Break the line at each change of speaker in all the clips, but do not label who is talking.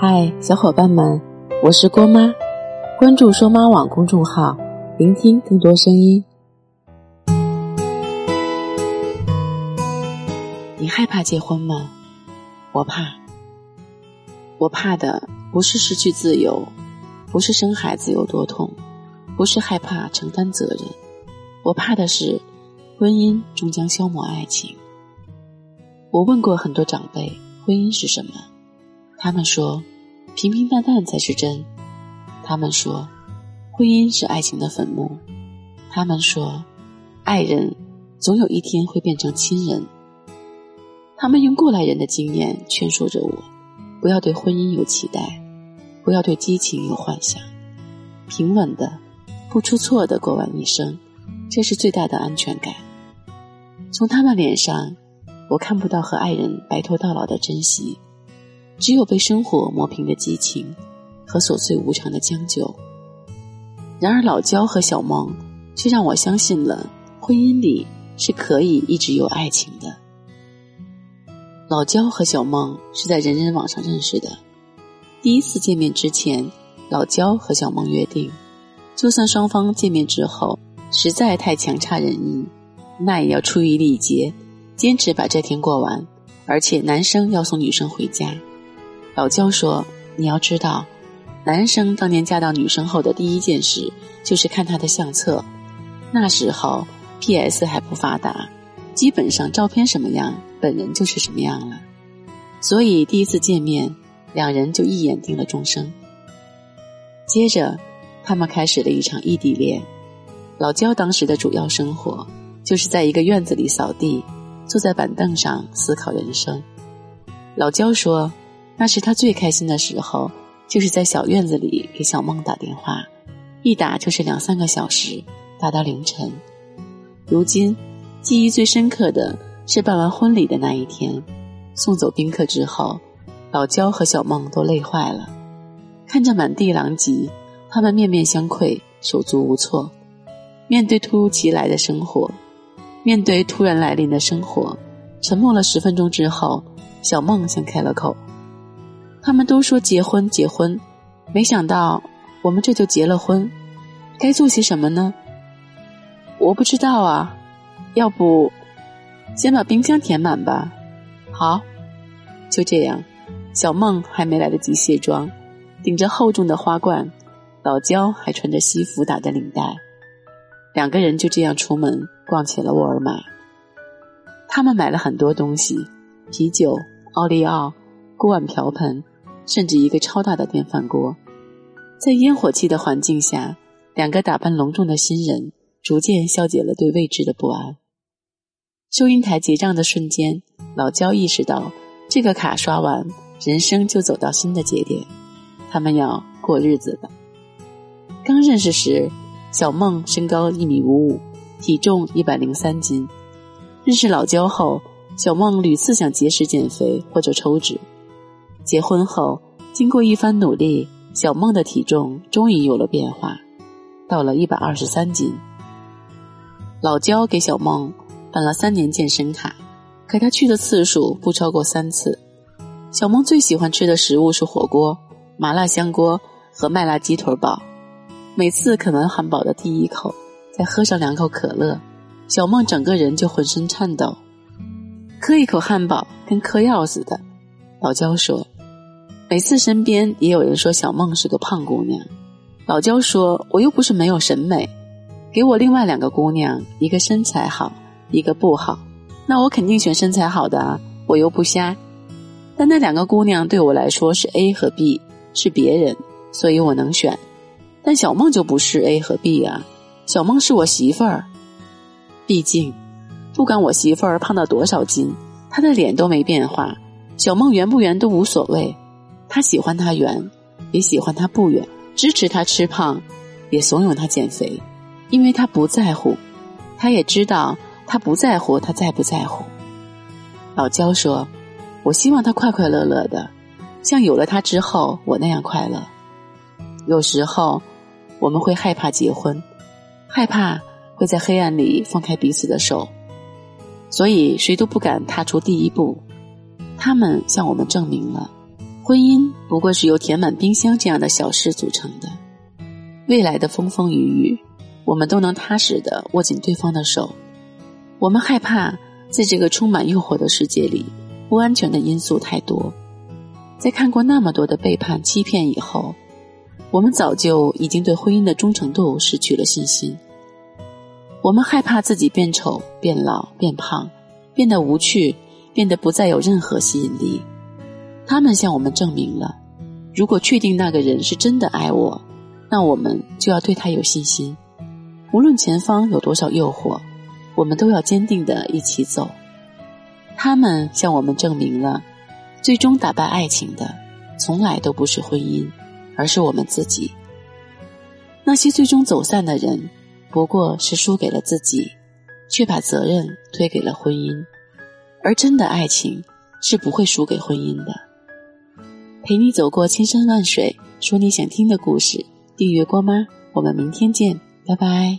嗨，小伙伴们，我是郭妈，关注“说妈网”公众号，聆听更多声音。你害怕结婚吗？我怕。我怕的不是失去自由，不是生孩子有多痛，不是害怕承担责任，我怕的是婚姻终将消磨爱情。我问过很多长辈，婚姻是什么？他们说，平平淡淡才是真。他们说，婚姻是爱情的坟墓。他们说，爱人总有一天会变成亲人。他们用过来人的经验劝说着我，不要对婚姻有期待，不要对激情有幻想，平稳的、不出错的过完一生，这是最大的安全感。从他们脸上，我看不到和爱人白头到老的珍惜。只有被生活磨平的激情和琐碎无常的将就。然而，老焦和小梦却让我相信了婚姻里是可以一直有爱情的。老焦和小梦是在人人网上认识的。第一次见面之前，老焦和小梦约定，就算双方见面之后实在太强差人意，那也要出于礼节，坚持把这天过完，而且男生要送女生回家。老焦说：“你要知道，男生当年嫁到女生后的第一件事就是看她的相册。那时候 P.S 还不发达，基本上照片什么样，本人就是什么样了。所以第一次见面，两人就一眼定了终生。接着，他们开始了一场异地恋。老焦当时的主要生活就是在一个院子里扫地，坐在板凳上思考人生。老焦说。”那是他最开心的时候，就是在小院子里给小梦打电话，一打就是两三个小时，打到凌晨。如今，记忆最深刻的是办完婚礼的那一天，送走宾客之后，老焦和小梦都累坏了，看着满地狼藉，他们面面相窥，手足无措。面对突如其来的生活，面对突然来临的生活，沉默了十分钟之后，小梦先开了口。他们都说结婚结婚，没想到我们这就结了婚，该做些什么呢？我不知道啊，要不先把冰箱填满吧。好，就这样。小梦还没来得及卸妆，顶着厚重的花冠，老焦还穿着西服打的领带，两个人就这样出门逛起了沃尔玛。他们买了很多东西：啤酒、奥利奥、锅碗瓢盆。甚至一个超大的电饭锅，在烟火气的环境下，两个打扮隆重的新人逐渐消解了对未知的不安。收银台结账的瞬间，老焦意识到，这个卡刷完，人生就走到新的节点，他们要过日子了。刚认识时，小梦身高一米五五，体重一百零三斤。认识老焦后，小梦屡次想节食减肥或者抽脂。结婚后，经过一番努力，小梦的体重终于有了变化，到了一百二十三斤。老焦给小梦办了三年健身卡，可他去的次数不超过三次。小梦最喜欢吃的食物是火锅、麻辣香锅和麦辣鸡腿堡。每次啃完汉堡的第一口，再喝上两口可乐，小梦整个人就浑身颤抖。磕一口汉堡跟嗑药似的。老焦说。每次身边也有人说小梦是个胖姑娘，老焦说：“我又不是没有审美，给我另外两个姑娘，一个身材好，一个不好，那我肯定选身材好的啊，我又不瞎。但那两个姑娘对我来说是 A 和 B，是别人，所以我能选。但小梦就不是 A 和 B 啊，小梦是我媳妇儿。毕竟，不管我媳妇儿胖到多少斤，她的脸都没变化，小梦圆不圆都无所谓。”他喜欢他圆，也喜欢他不圆，支持他吃胖，也怂恿他减肥，因为他不在乎，他也知道他不在乎，他在不在乎。老焦说：“我希望他快快乐乐的，像有了他之后我那样快乐。有时候我们会害怕结婚，害怕会在黑暗里放开彼此的手，所以谁都不敢踏出第一步。他们向我们证明了。”婚姻不过是由填满冰箱这样的小事组成的。未来的风风雨雨，我们都能踏实的握紧对方的手。我们害怕在这个充满诱惑的世界里，不安全的因素太多。在看过那么多的背叛、欺骗以后，我们早就已经对婚姻的忠诚度失去了信心。我们害怕自己变丑、变老、变胖，变得无趣，变得不再有任何吸引力。他们向我们证明了，如果确定那个人是真的爱我，那我们就要对他有信心。无论前方有多少诱惑，我们都要坚定的一起走。他们向我们证明了，最终打败爱情的，从来都不是婚姻，而是我们自己。那些最终走散的人。不过是输给了自己，却把责任推给了婚姻，而真的爱情是不会输给婚姻的。陪你走过千山万水，说你想听的故事。订阅郭妈，我们明天见，拜拜。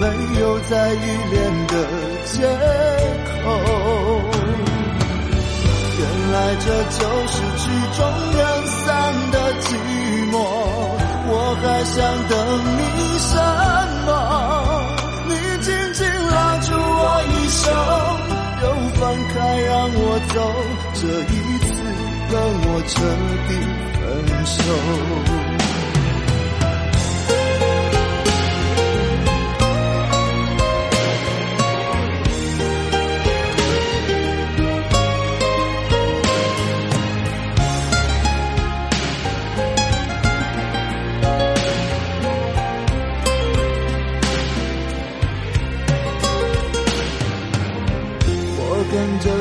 没有再依恋的借口。原来这就是曲终人散的寂寞，我还想等你什么？你紧紧拉住我衣袖，又放开让我走，这一次跟我彻底分手。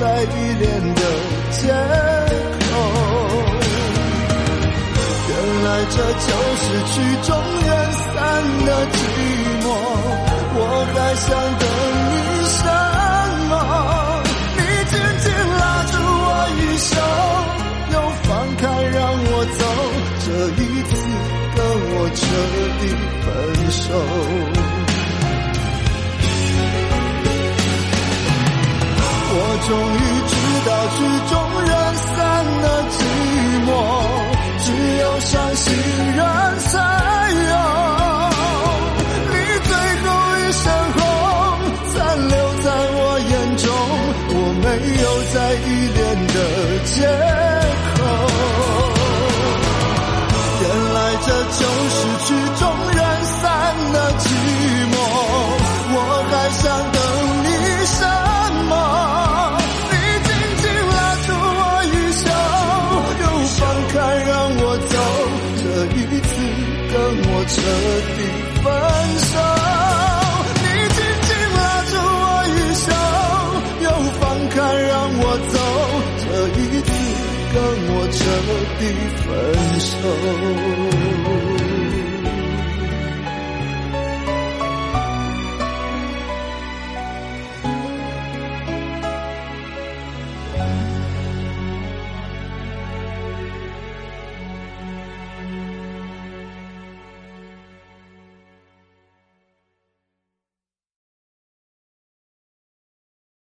在依恋的借口，原来这就是曲终人散的寂寞。我还想等你什么？你紧紧拉住我衣袖，又放开让我走，这一次跟我彻底分手。终于知道曲终人散的寂寞，只有伤心人才有。你最后一身红，残留在我眼中，我没有再依恋的借口。原来这就是曲终我彻底分手。你紧紧拉住我衣袖，又放开让我走，这一次跟我彻底分手。